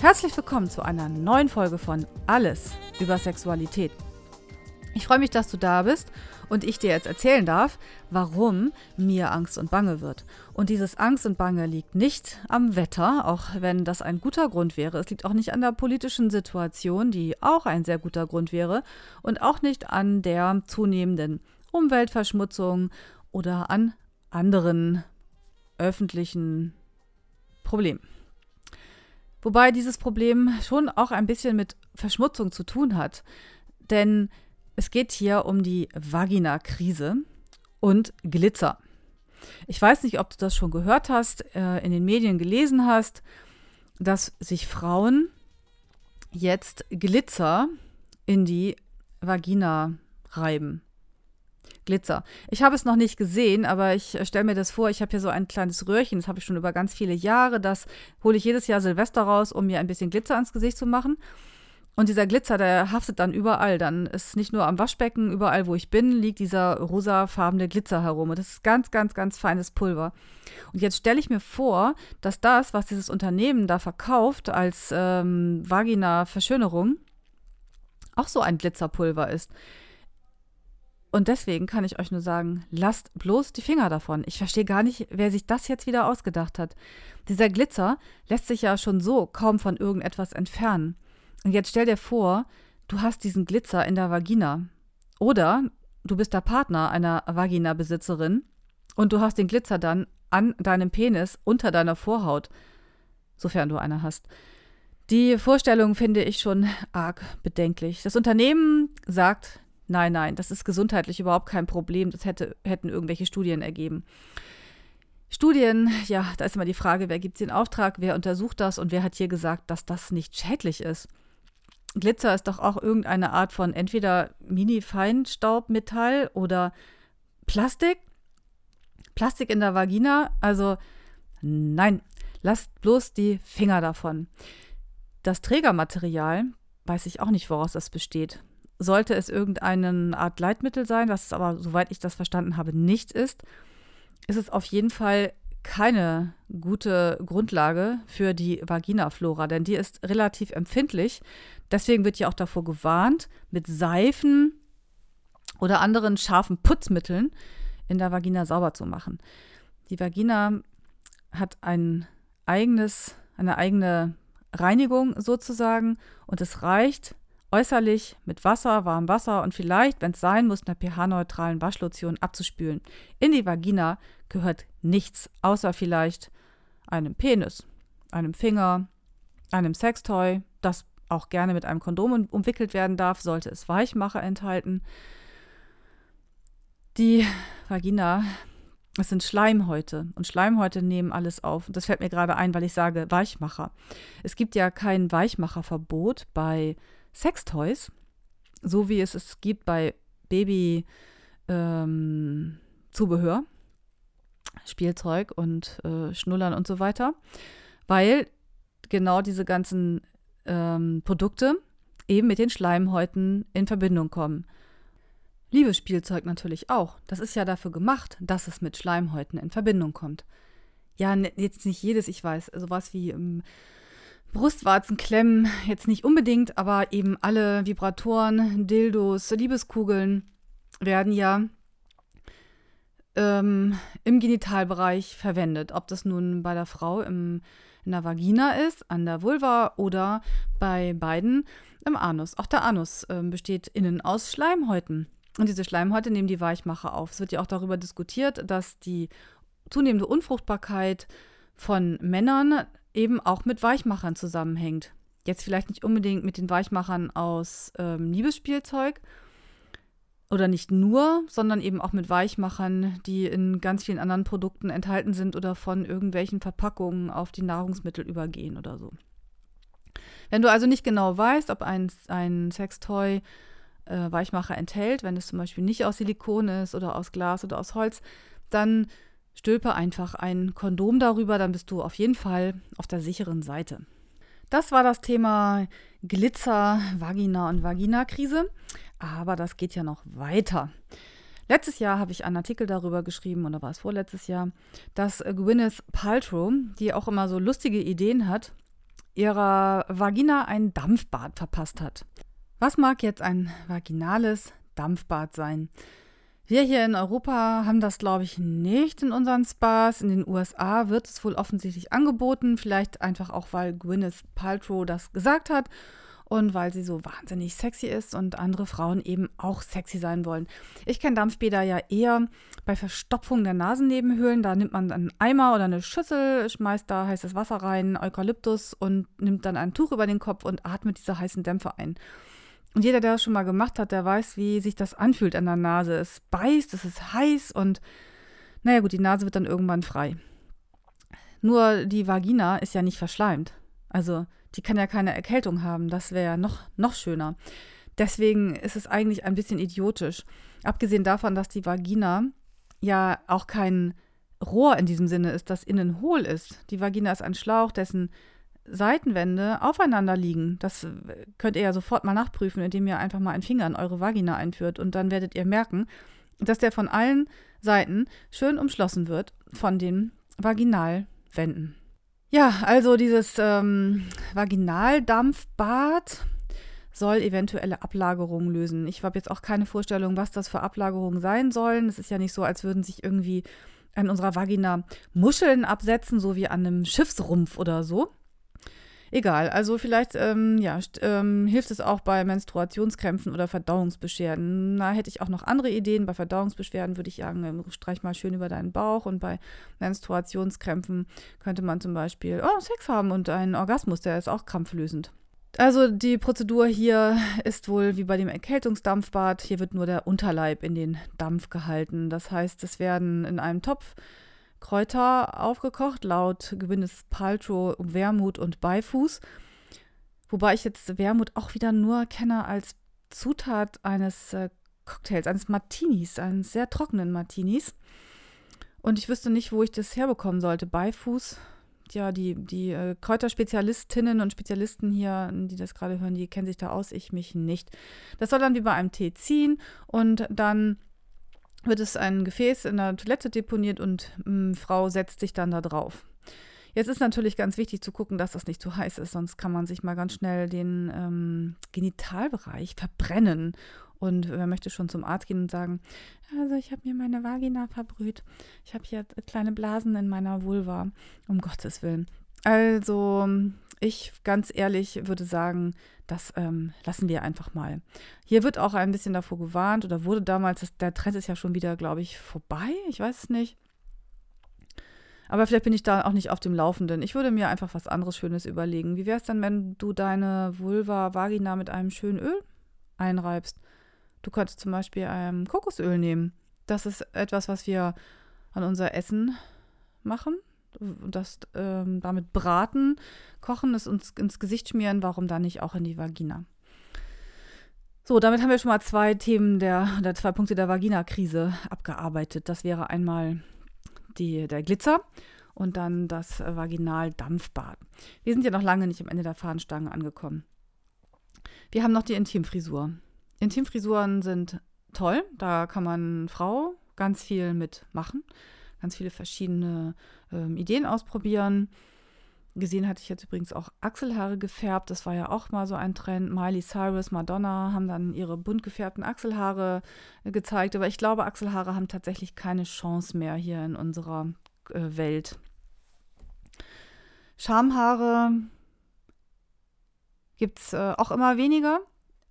Herzlich willkommen zu einer neuen Folge von Alles über Sexualität. Ich freue mich, dass du da bist und ich dir jetzt erzählen darf, warum mir Angst und Bange wird. Und dieses Angst und Bange liegt nicht am Wetter, auch wenn das ein guter Grund wäre. Es liegt auch nicht an der politischen Situation, die auch ein sehr guter Grund wäre. Und auch nicht an der zunehmenden Umweltverschmutzung oder an anderen öffentlichen Problemen. Wobei dieses Problem schon auch ein bisschen mit Verschmutzung zu tun hat. Denn es geht hier um die Vagina-Krise und Glitzer. Ich weiß nicht, ob du das schon gehört hast, äh, in den Medien gelesen hast, dass sich Frauen jetzt Glitzer in die Vagina reiben. Glitzer. Ich habe es noch nicht gesehen, aber ich äh, stelle mir das vor, ich habe hier so ein kleines Röhrchen, das habe ich schon über ganz viele Jahre, das hole ich jedes Jahr Silvester raus, um mir ein bisschen Glitzer ans Gesicht zu machen. Und dieser Glitzer, der haftet dann überall. Dann ist nicht nur am Waschbecken, überall wo ich bin, liegt dieser rosafarbene Glitzer herum. Und das ist ganz, ganz, ganz feines Pulver. Und jetzt stelle ich mir vor, dass das, was dieses Unternehmen da verkauft als ähm, Vagina-Verschönerung, auch so ein Glitzerpulver ist. Und deswegen kann ich euch nur sagen, lasst bloß die Finger davon. Ich verstehe gar nicht, wer sich das jetzt wieder ausgedacht hat. Dieser Glitzer lässt sich ja schon so kaum von irgendetwas entfernen. Und jetzt stell dir vor, du hast diesen Glitzer in der Vagina. Oder du bist der Partner einer Vagina-Besitzerin und du hast den Glitzer dann an deinem Penis unter deiner Vorhaut, sofern du eine hast. Die Vorstellung finde ich schon arg bedenklich. Das Unternehmen sagt, nein, nein, das ist gesundheitlich überhaupt kein Problem, das hätte, hätten irgendwelche Studien ergeben. Studien, ja, da ist immer die Frage, wer gibt den Auftrag, wer untersucht das und wer hat hier gesagt, dass das nicht schädlich ist. Glitzer ist doch auch irgendeine Art von entweder Mini-Feinstaubmetall oder Plastik. Plastik in der Vagina. Also nein, lasst bloß die Finger davon. Das Trägermaterial weiß ich auch nicht, woraus das besteht. Sollte es irgendeine Art Leitmittel sein, was es aber, soweit ich das verstanden habe, nicht ist, ist es auf jeden Fall keine gute Grundlage für die Vaginaflora, denn die ist relativ empfindlich. Deswegen wird ja auch davor gewarnt, mit Seifen oder anderen scharfen Putzmitteln in der Vagina sauber zu machen. Die Vagina hat ein eigenes, eine eigene Reinigung sozusagen und es reicht äußerlich mit Wasser, warmem Wasser und vielleicht, wenn es sein muss, einer pH-neutralen Waschlotion abzuspülen. In die Vagina gehört nichts, außer vielleicht einem Penis, einem Finger, einem Sextoy, das auch gerne mit einem Kondom umwickelt werden darf, sollte es Weichmacher enthalten. Die Vagina, es sind Schleimhäute und Schleimhäute nehmen alles auf. Und das fällt mir gerade ein, weil ich sage Weichmacher. Es gibt ja kein Weichmacherverbot bei Sextoys, so wie es es gibt bei Babyzubehör, ähm, Spielzeug und äh, Schnullern und so weiter, weil genau diese ganzen ähm, Produkte eben mit den Schleimhäuten in Verbindung kommen. Liebesspielzeug natürlich auch. Das ist ja dafür gemacht, dass es mit Schleimhäuten in Verbindung kommt. Ja, jetzt nicht jedes, ich weiß, sowas wie ähm, Brustwarzenklemmen jetzt nicht unbedingt, aber eben alle Vibratoren, Dildos, Liebeskugeln werden ja ähm, im Genitalbereich verwendet. Ob das nun bei der Frau im in der Vagina ist, an der Vulva oder bei beiden im Anus. Auch der Anus äh, besteht innen aus Schleimhäuten. Und diese Schleimhäute nehmen die Weichmacher auf. Es wird ja auch darüber diskutiert, dass die zunehmende Unfruchtbarkeit von Männern eben auch mit Weichmachern zusammenhängt. Jetzt vielleicht nicht unbedingt mit den Weichmachern aus ähm, Liebesspielzeug, oder nicht nur, sondern eben auch mit Weichmachern, die in ganz vielen anderen Produkten enthalten sind oder von irgendwelchen Verpackungen auf die Nahrungsmittel übergehen oder so. Wenn du also nicht genau weißt, ob ein, ein Sextoy äh, Weichmacher enthält, wenn es zum Beispiel nicht aus Silikon ist oder aus Glas oder aus Holz, dann stülpe einfach ein Kondom darüber, dann bist du auf jeden Fall auf der sicheren Seite. Das war das Thema Glitzer, Vagina und Vaginakrise. Aber das geht ja noch weiter. Letztes Jahr habe ich einen Artikel darüber geschrieben, oder war es vorletztes Jahr, dass Gwyneth Paltrow, die auch immer so lustige Ideen hat, ihrer Vagina ein Dampfbad verpasst hat. Was mag jetzt ein vaginales Dampfbad sein? Wir hier in Europa haben das, glaube ich, nicht in unseren Spas. In den USA wird es wohl offensichtlich angeboten, vielleicht einfach auch, weil Gwyneth Paltrow das gesagt hat und weil sie so wahnsinnig sexy ist und andere Frauen eben auch sexy sein wollen. Ich kenne Dampfbäder ja eher bei Verstopfung der Nasennebenhöhlen. Da nimmt man einen Eimer oder eine Schüssel, schmeißt da heißes Wasser rein, Eukalyptus und nimmt dann ein Tuch über den Kopf und atmet diese heißen Dämpfe ein. Und jeder, der das schon mal gemacht hat, der weiß, wie sich das anfühlt an der Nase. Es beißt, es ist heiß und naja gut, die Nase wird dann irgendwann frei. Nur die Vagina ist ja nicht verschleimt. Also die kann ja keine Erkältung haben. Das wäre ja noch, noch schöner. Deswegen ist es eigentlich ein bisschen idiotisch. Abgesehen davon, dass die Vagina ja auch kein Rohr in diesem Sinne ist, das innen hohl ist. Die Vagina ist ein Schlauch, dessen Seitenwände aufeinander liegen. Das könnt ihr ja sofort mal nachprüfen, indem ihr einfach mal einen Finger in eure Vagina einführt. Und dann werdet ihr merken, dass der von allen Seiten schön umschlossen wird von den Vaginalwänden. Ja, also dieses ähm, Vaginaldampfbad soll eventuelle Ablagerungen lösen. Ich habe jetzt auch keine Vorstellung, was das für Ablagerungen sein sollen. Es ist ja nicht so, als würden sich irgendwie an unserer Vagina Muscheln absetzen, so wie an einem Schiffsrumpf oder so. Egal, also vielleicht ähm, ja, ähm, hilft es auch bei Menstruationskrämpfen oder Verdauungsbeschwerden. Da hätte ich auch noch andere Ideen. Bei Verdauungsbeschwerden würde ich sagen, ähm, streich mal schön über deinen Bauch. Und bei Menstruationskrämpfen könnte man zum Beispiel oh, Sex haben und einen Orgasmus, der ist auch krampflösend. Also die Prozedur hier ist wohl wie bei dem Erkältungsdampfbad. Hier wird nur der Unterleib in den Dampf gehalten. Das heißt, es werden in einem Topf Kräuter aufgekocht, laut Gwyneth Paltrow Wermut und Beifuß. Wobei ich jetzt Wermut auch wieder nur kenne als Zutat eines äh, Cocktails, eines Martinis, eines sehr trockenen Martinis. Und ich wüsste nicht, wo ich das herbekommen sollte. Beifuß, ja, die, die äh, Kräuterspezialistinnen und Spezialisten hier, die das gerade hören, die kennen sich da aus, ich mich nicht. Das soll dann wie bei einem Tee ziehen und dann wird es ein Gefäß in der Toilette deponiert und mh, mm, Frau setzt sich dann da drauf. Jetzt ist natürlich ganz wichtig zu gucken, dass das nicht zu heiß ist, sonst kann man sich mal ganz schnell den ähm, Genitalbereich verbrennen. Und wer möchte schon zum Arzt gehen und sagen, also ich habe mir meine Vagina verbrüht. Ich habe hier kleine Blasen in meiner Vulva. Um Gottes Willen. Also ich ganz ehrlich würde sagen, das ähm, lassen wir einfach mal. Hier wird auch ein bisschen davor gewarnt oder wurde damals, das, der Trend ist ja schon wieder, glaube ich, vorbei. Ich weiß es nicht. Aber vielleicht bin ich da auch nicht auf dem Laufenden. Ich würde mir einfach was anderes Schönes überlegen. Wie wäre es denn, wenn du deine Vulva, Vagina mit einem schönen Öl einreibst? Du könntest zum Beispiel ein Kokosöl nehmen. Das ist etwas, was wir an unser Essen machen das ähm, damit braten, kochen, es uns ins Gesicht schmieren, warum dann nicht auch in die Vagina? So, damit haben wir schon mal zwei Themen der, der zwei Punkte der Vagina-Krise abgearbeitet. Das wäre einmal die, der Glitzer und dann das Vaginaldampfbad. Wir sind ja noch lange nicht am Ende der Fahnenstange angekommen. Wir haben noch die Intimfrisur. Intimfrisuren sind toll, da kann man Frau ganz viel mitmachen ganz viele verschiedene ähm, Ideen ausprobieren. Gesehen hatte ich jetzt übrigens auch Achselhaare gefärbt. Das war ja auch mal so ein Trend. Miley Cyrus, Madonna haben dann ihre bunt gefärbten Achselhaare äh, gezeigt. Aber ich glaube, Achselhaare haben tatsächlich keine Chance mehr hier in unserer äh, Welt. Schamhaare gibt es äh, auch immer weniger.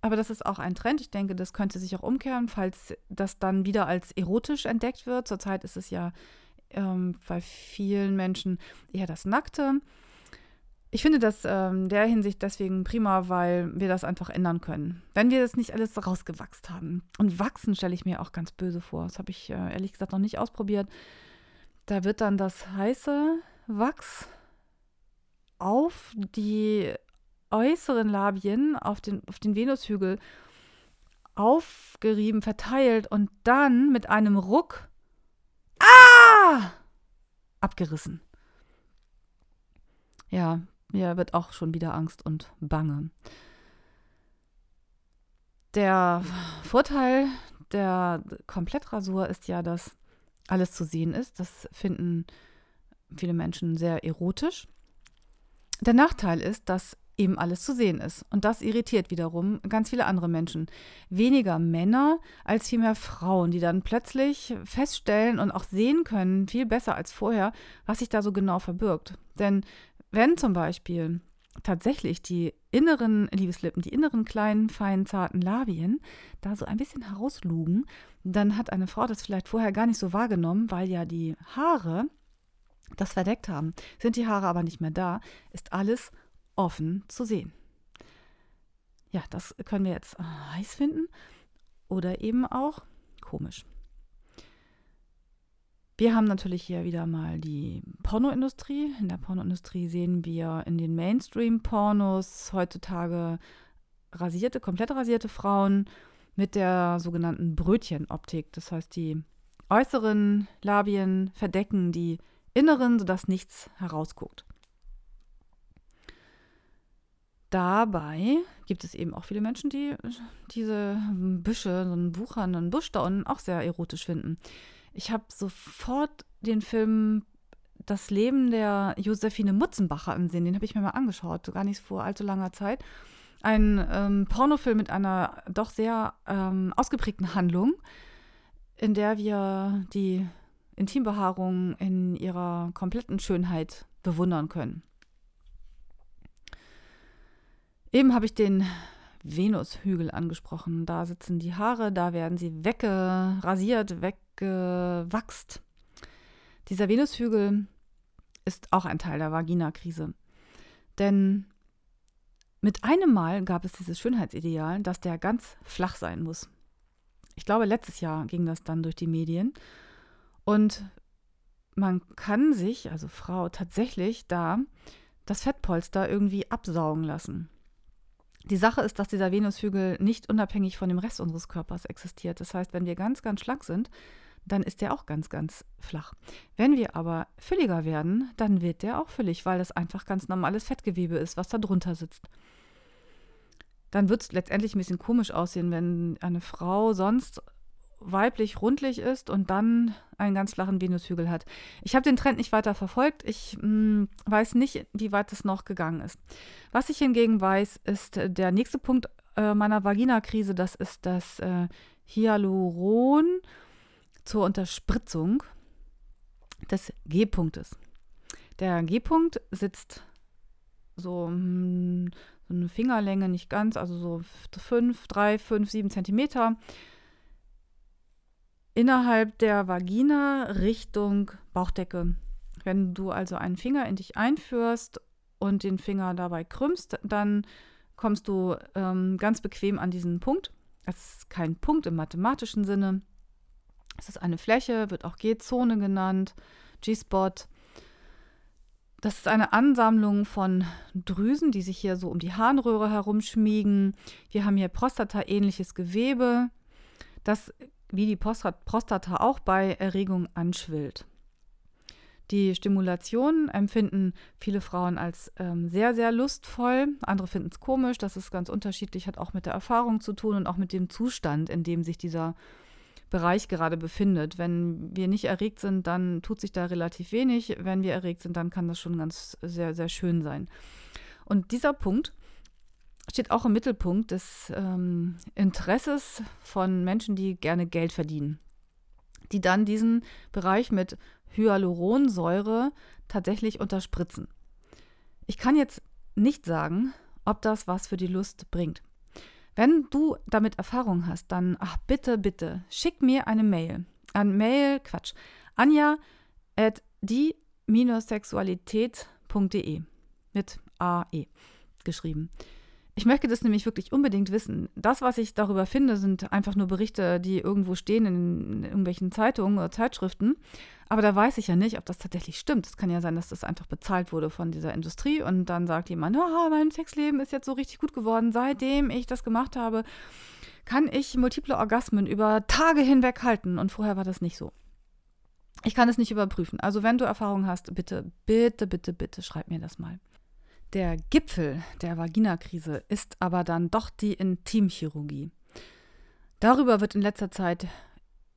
Aber das ist auch ein Trend. Ich denke, das könnte sich auch umkehren, falls das dann wieder als erotisch entdeckt wird. Zurzeit ist es ja ähm, bei vielen Menschen eher das Nackte. Ich finde das ähm, der Hinsicht deswegen prima, weil wir das einfach ändern können. Wenn wir das nicht alles rausgewachst haben. Und wachsen stelle ich mir auch ganz böse vor. Das habe ich äh, ehrlich gesagt noch nicht ausprobiert. Da wird dann das heiße Wachs auf die äußeren Labien, auf den, auf den Venushügel aufgerieben, verteilt und dann mit einem Ruck ah, abgerissen. Ja, mir wird auch schon wieder Angst und Bange. Der Vorteil der Komplettrasur ist ja, dass alles zu sehen ist. Das finden viele Menschen sehr erotisch. Der Nachteil ist, dass eben alles zu sehen ist. Und das irritiert wiederum ganz viele andere Menschen. Weniger Männer als vielmehr Frauen, die dann plötzlich feststellen und auch sehen können, viel besser als vorher, was sich da so genau verbirgt. Denn wenn zum Beispiel tatsächlich die inneren Liebeslippen, die inneren kleinen, feinen, zarten Labien da so ein bisschen herauslugen, dann hat eine Frau das vielleicht vorher gar nicht so wahrgenommen, weil ja die Haare das verdeckt haben. Sind die Haare aber nicht mehr da, ist alles offen zu sehen. Ja, das können wir jetzt heiß finden oder eben auch komisch. Wir haben natürlich hier wieder mal die Pornoindustrie. In der Pornoindustrie sehen wir in den Mainstream-Pornos heutzutage rasierte, komplett rasierte Frauen mit der sogenannten Brötchenoptik. Das heißt, die äußeren Labien verdecken die inneren, sodass nichts herausguckt. Dabei gibt es eben auch viele Menschen, die diese Büsche, so einen wuchernden Busch da unten auch sehr erotisch finden. Ich habe sofort den Film Das Leben der Josephine Mutzenbacher im Sinn. Den habe ich mir mal angeschaut, gar nicht vor allzu langer Zeit. Ein ähm, Pornofilm mit einer doch sehr ähm, ausgeprägten Handlung, in der wir die Intimbehaarung in ihrer kompletten Schönheit bewundern können. Eben habe ich den Venushügel angesprochen. Da sitzen die Haare, da werden sie weggerasiert, weggewachst. Dieser Venushügel ist auch ein Teil der Vaginakrise. Denn mit einem Mal gab es dieses Schönheitsideal, dass der ganz flach sein muss. Ich glaube, letztes Jahr ging das dann durch die Medien. Und man kann sich, also Frau, tatsächlich da das Fettpolster irgendwie absaugen lassen. Die Sache ist, dass dieser Venushügel nicht unabhängig von dem Rest unseres Körpers existiert. Das heißt, wenn wir ganz, ganz schlank sind, dann ist der auch ganz, ganz flach. Wenn wir aber fülliger werden, dann wird der auch füllig, weil das einfach ganz normales Fettgewebe ist, was da drunter sitzt. Dann wird es letztendlich ein bisschen komisch aussehen, wenn eine Frau sonst weiblich rundlich ist und dann einen ganz flachen Venushügel hat. Ich habe den Trend nicht weiter verfolgt. Ich mh, hm, weiß nicht, wie weit es noch gegangen ist. Was ich hingegen weiß, ist äh, der nächste Punkt äh, meiner Vaginakrise. Das ist das äh, Hyaluron zur Unterspritzung des G-Punktes. Der G-Punkt sitzt so, mh, so eine Fingerlänge, nicht ganz, also so 5, 3, 5, 7 Zentimeter innerhalb der Vagina Richtung Bauchdecke. Wenn du also einen Finger in dich einführst und den Finger dabei krümmst, dann kommst du ähm, ganz bequem an diesen Punkt. Es ist kein Punkt im mathematischen Sinne. Es ist eine Fläche, wird auch G-Zone genannt, G-Spot. Das ist eine Ansammlung von Drüsen, die sich hier so um die Harnröhre herumschmiegen. Wir haben hier Prostata-ähnliches Gewebe. Das wie die Prostata auch bei Erregung anschwillt. Die Stimulation empfinden viele Frauen als ähm, sehr, sehr lustvoll. Andere finden es komisch. Das ist ganz unterschiedlich, hat auch mit der Erfahrung zu tun und auch mit dem Zustand, in dem sich dieser Bereich gerade befindet. Wenn wir nicht erregt sind, dann tut sich da relativ wenig. Wenn wir erregt sind, dann kann das schon ganz sehr, sehr schön sein. Und dieser Punkt steht auch im Mittelpunkt des ähm, Interesses von Menschen, die gerne Geld verdienen, die dann diesen Bereich mit Hyaluronsäure tatsächlich unterspritzen. Ich kann jetzt nicht sagen, ob das was für die Lust bringt. Wenn du damit Erfahrung hast, dann ach bitte, bitte, schick mir eine Mail. An Mail, Quatsch, anja at die-sexualität.de mit AE geschrieben. Ich möchte das nämlich wirklich unbedingt wissen. Das, was ich darüber finde, sind einfach nur Berichte, die irgendwo stehen in irgendwelchen Zeitungen oder Zeitschriften. Aber da weiß ich ja nicht, ob das tatsächlich stimmt. Es kann ja sein, dass das einfach bezahlt wurde von dieser Industrie und dann sagt jemand, oh, mein Sexleben ist jetzt so richtig gut geworden, seitdem ich das gemacht habe, kann ich multiple Orgasmen über Tage hinweg halten und vorher war das nicht so. Ich kann es nicht überprüfen. Also wenn du Erfahrung hast, bitte, bitte, bitte, bitte schreib mir das mal. Der Gipfel der Vaginakrise ist aber dann doch die Intimchirurgie. Darüber wird in letzter Zeit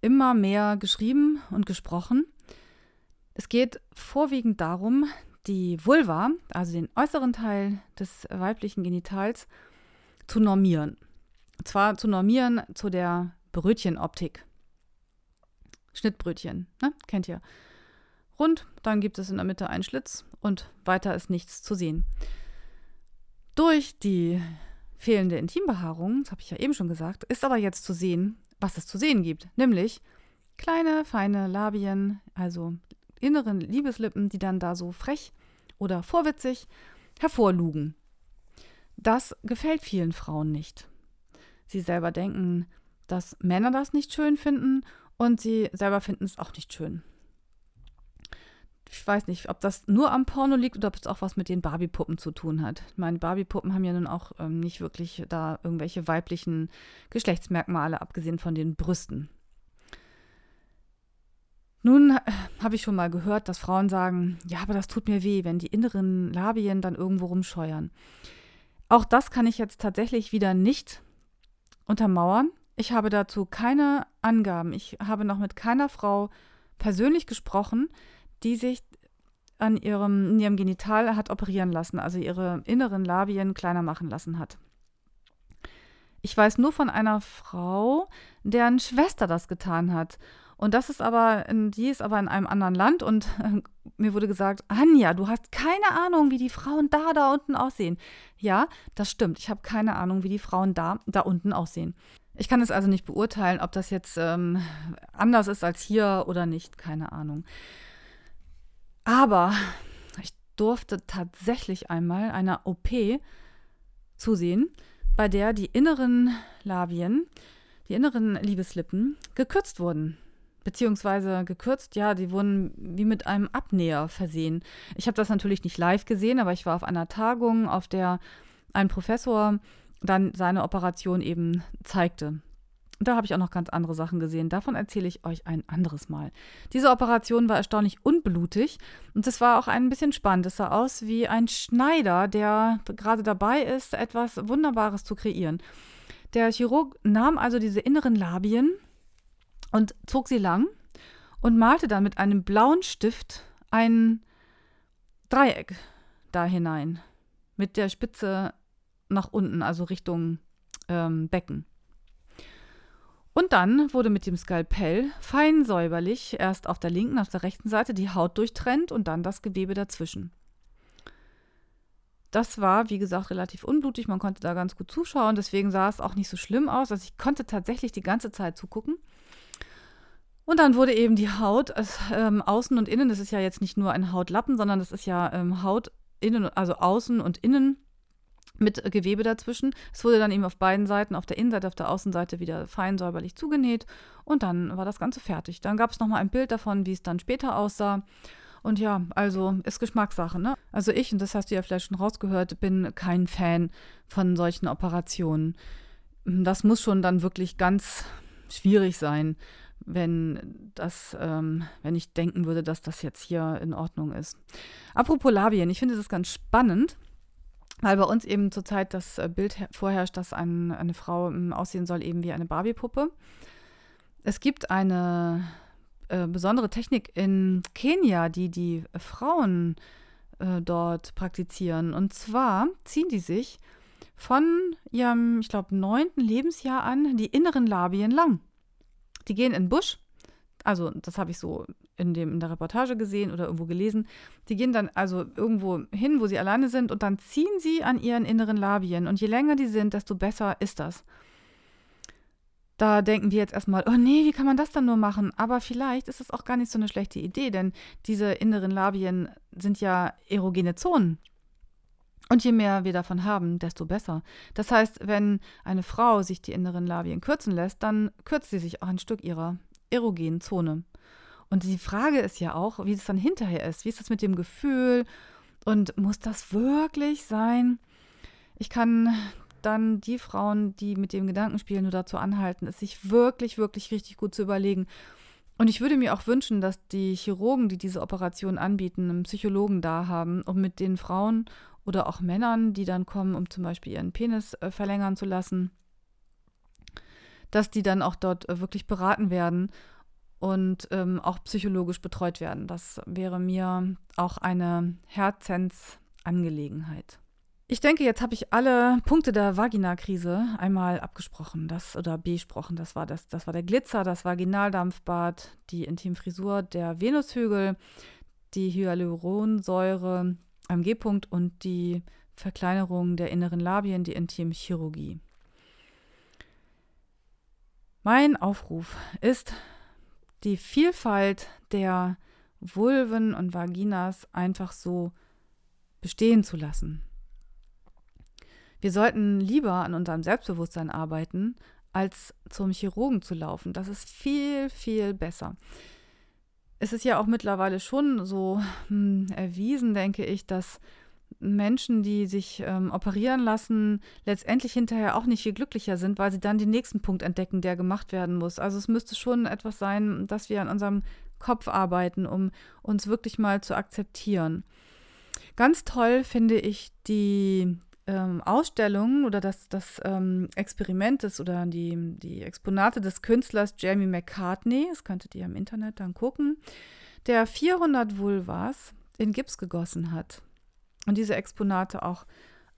immer mehr geschrieben und gesprochen. Es geht vorwiegend darum, die Vulva, also den äußeren Teil des weiblichen Genitals, zu normieren. Und zwar zu normieren zu der Brötchenoptik. Schnittbrötchen, ne? kennt ihr. Rund, dann gibt es in der Mitte einen Schlitz und weiter ist nichts zu sehen. Durch die fehlende Intimbehaarung, das habe ich ja eben schon gesagt, ist aber jetzt zu sehen, was es zu sehen gibt, nämlich kleine, feine Labien, also inneren Liebeslippen, die dann da so frech oder vorwitzig hervorlugen. Das gefällt vielen Frauen nicht. Sie selber denken, dass Männer das nicht schön finden und sie selber finden es auch nicht schön. Ich weiß nicht, ob das nur am Porno liegt oder ob es auch was mit den Barbie-Puppen zu tun hat. Meine Barbie-Puppen haben ja nun auch ähm, nicht wirklich da irgendwelche weiblichen Geschlechtsmerkmale, abgesehen von den Brüsten. Nun äh, habe ich schon mal gehört, dass Frauen sagen, ja, aber das tut mir weh, wenn die inneren Labien dann irgendwo rumscheuern. Auch das kann ich jetzt tatsächlich wieder nicht untermauern. Ich habe dazu keine Angaben. Ich habe noch mit keiner Frau persönlich gesprochen, die sich an ihrem, in ihrem Genital hat operieren lassen, also ihre inneren Labien kleiner machen lassen hat. Ich weiß nur von einer Frau, deren Schwester das getan hat. Und das ist aber, die ist aber in einem anderen Land und äh, mir wurde gesagt, Anja, du hast keine Ahnung, wie die Frauen da, da unten aussehen. Ja, das stimmt. Ich habe keine Ahnung, wie die Frauen da, da unten aussehen. Ich kann es also nicht beurteilen, ob das jetzt ähm, anders ist als hier oder nicht. Keine Ahnung. Aber ich durfte tatsächlich einmal einer OP zusehen, bei der die inneren Labien, die inneren Liebeslippen gekürzt wurden. Beziehungsweise gekürzt, ja, die wurden wie mit einem Abnäher versehen. Ich habe das natürlich nicht live gesehen, aber ich war auf einer Tagung, auf der ein Professor dann seine Operation eben zeigte. Und da habe ich auch noch ganz andere Sachen gesehen. Davon erzähle ich euch ein anderes Mal. Diese Operation war erstaunlich unblutig und es war auch ein bisschen spannend. Es sah aus wie ein Schneider, der gerade dabei ist, etwas Wunderbares zu kreieren. Der Chirurg nahm also diese inneren Labien und zog sie lang und malte dann mit einem blauen Stift ein Dreieck da hinein. Mit der Spitze nach unten, also Richtung ähm, Becken. Und dann wurde mit dem Skalpell fein säuberlich erst auf der linken, auf der rechten Seite die Haut durchtrennt und dann das Gewebe dazwischen. Das war, wie gesagt, relativ unblutig. Man konnte da ganz gut zuschauen. Deswegen sah es auch nicht so schlimm aus. Also ich konnte tatsächlich die ganze Zeit zugucken. Und dann wurde eben die Haut, ähm, außen und innen, das ist ja jetzt nicht nur ein Hautlappen, sondern das ist ja ähm, Haut innen, also außen und innen mit Gewebe dazwischen. Es wurde dann eben auf beiden Seiten, auf der Innenseite, auf der Außenseite wieder fein säuberlich zugenäht und dann war das Ganze fertig. Dann gab es nochmal ein Bild davon, wie es dann später aussah. Und ja, also ist Geschmackssache, ne? Also ich, und das hast du ja vielleicht schon rausgehört, bin kein Fan von solchen Operationen. Das muss schon dann wirklich ganz schwierig sein, wenn das, ähm, wenn ich denken würde, dass das jetzt hier in Ordnung ist. Apropos Labien, ich finde das ganz spannend weil bei uns eben zurzeit das äh, Bild vorherrscht, dass ein, eine Frau ähm, aussehen soll eben wie eine Barbie-Puppe. Es gibt eine äh, besondere Technik in Kenia, die die Frauen äh, dort praktizieren. Und zwar ziehen die sich von ihrem, ich glaube, neunten Lebensjahr an die inneren Labien lang. Die gehen in den Busch also das habe ich so in, dem, in der Reportage gesehen oder irgendwo gelesen, die gehen dann also irgendwo hin, wo sie alleine sind und dann ziehen sie an ihren inneren Labien. Und je länger die sind, desto besser ist das. Da denken wir jetzt erstmal, oh nee, wie kann man das dann nur machen? Aber vielleicht ist es auch gar nicht so eine schlechte Idee, denn diese inneren Labien sind ja erogene Zonen. Und je mehr wir davon haben, desto besser. Das heißt, wenn eine Frau sich die inneren Labien kürzen lässt, dann kürzt sie sich auch ein Stück ihrer erogenen Zone. Und die Frage ist ja auch, wie es dann hinterher ist. Wie ist das mit dem Gefühl? Und muss das wirklich sein? Ich kann dann die Frauen, die mit dem Gedanken spielen, nur dazu anhalten, es sich wirklich, wirklich richtig gut zu überlegen. Und ich würde mir auch wünschen, dass die Chirurgen, die diese Operation anbieten, einen Psychologen da haben, um mit den Frauen oder auch Männern, die dann kommen, um zum Beispiel ihren Penis äh, verlängern zu lassen, dass die dann auch dort äh, wirklich beraten werden und ähm, auch psychologisch betreut werden. Das wäre mir auch eine Herzensangelegenheit. Ich denke, jetzt habe ich alle Punkte der Vaginakrise einmal abgesprochen, das oder besprochen. Das war das, das war der Glitzer, das Vaginaldampfbad, die Intimfrisur, der Venushügel, die Hyaluronsäure am G-Punkt und die Verkleinerung der inneren Labien, die Intimchirurgie. Mein Aufruf ist, die Vielfalt der Vulven und Vaginas einfach so bestehen zu lassen. Wir sollten lieber an unserem Selbstbewusstsein arbeiten, als zum Chirurgen zu laufen. Das ist viel, viel besser. Es ist ja auch mittlerweile schon so hm, erwiesen, denke ich, dass Menschen, die sich ähm, operieren lassen, letztendlich hinterher auch nicht viel glücklicher sind, weil sie dann den nächsten Punkt entdecken, der gemacht werden muss. Also es müsste schon etwas sein, dass wir an unserem Kopf arbeiten, um uns wirklich mal zu akzeptieren. Ganz toll finde ich die ähm, Ausstellung oder das, das ähm, Experiment des, oder die, die Exponate des Künstlers Jamie McCartney, das könntet ihr im Internet dann gucken, der 400 Vulvas in Gips gegossen hat und diese Exponate auch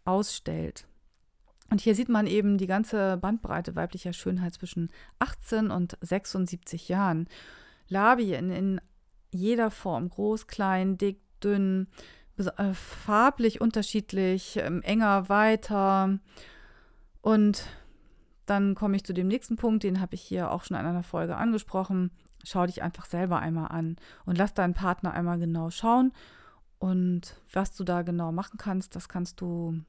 ausstellt. Und hier sieht man eben die ganze Bandbreite weiblicher Schönheit zwischen 18 und 76 Jahren. Labien in jeder Form, groß, klein, dick, dünn, äh, farblich unterschiedlich, ähm, enger, weiter. Und dann komme ich zu dem nächsten Punkt, den habe ich hier auch schon in einer Folge angesprochen. Schau dich einfach selber einmal an und lass deinen Partner einmal genau schauen. Und was du da genau machen kannst, das kannst du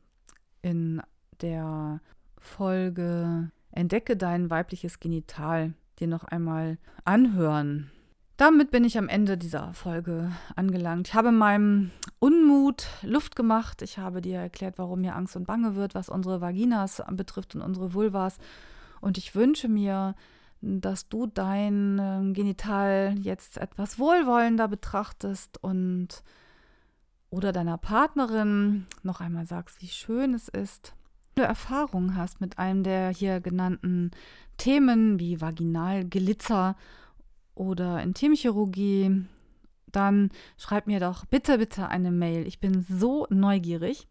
in der Folge Entdecke dein weibliches Genital dir noch einmal anhören. Damit bin ich am Ende dieser Folge angelangt. Ich habe meinem Unmut Luft gemacht. Ich habe dir erklärt, warum mir Angst und Bange wird, was unsere Vaginas betrifft und unsere Vulvas. Und ich wünsche mir, dass du dein ähm, Genital jetzt etwas wohlwollender betrachtest und oder deiner Partnerin noch einmal sagst, wie schön es ist. Wenn du Erfahrungen hast mit einem der hier genannten Themen wie Vaginalglitzer oder Intimchirurgie, dann schreib mir doch bitte, bitte eine Mail. Ich bin so neugierig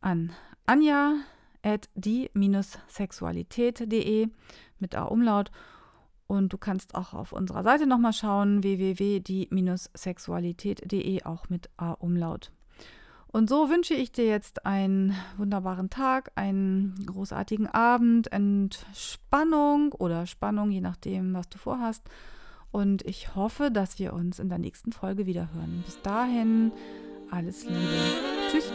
an anja at die-sexualität.de mit A Umlaut. Und du kannst auch auf unserer Seite nochmal schauen, www.die-sexualität.de, auch mit A Umlaut. Und so wünsche ich dir jetzt einen wunderbaren Tag, einen großartigen Abend, Entspannung oder Spannung, je nachdem, was du vorhast. Und ich hoffe, dass wir uns in der nächsten Folge wieder hören. Bis dahin, alles Liebe. Tschüss.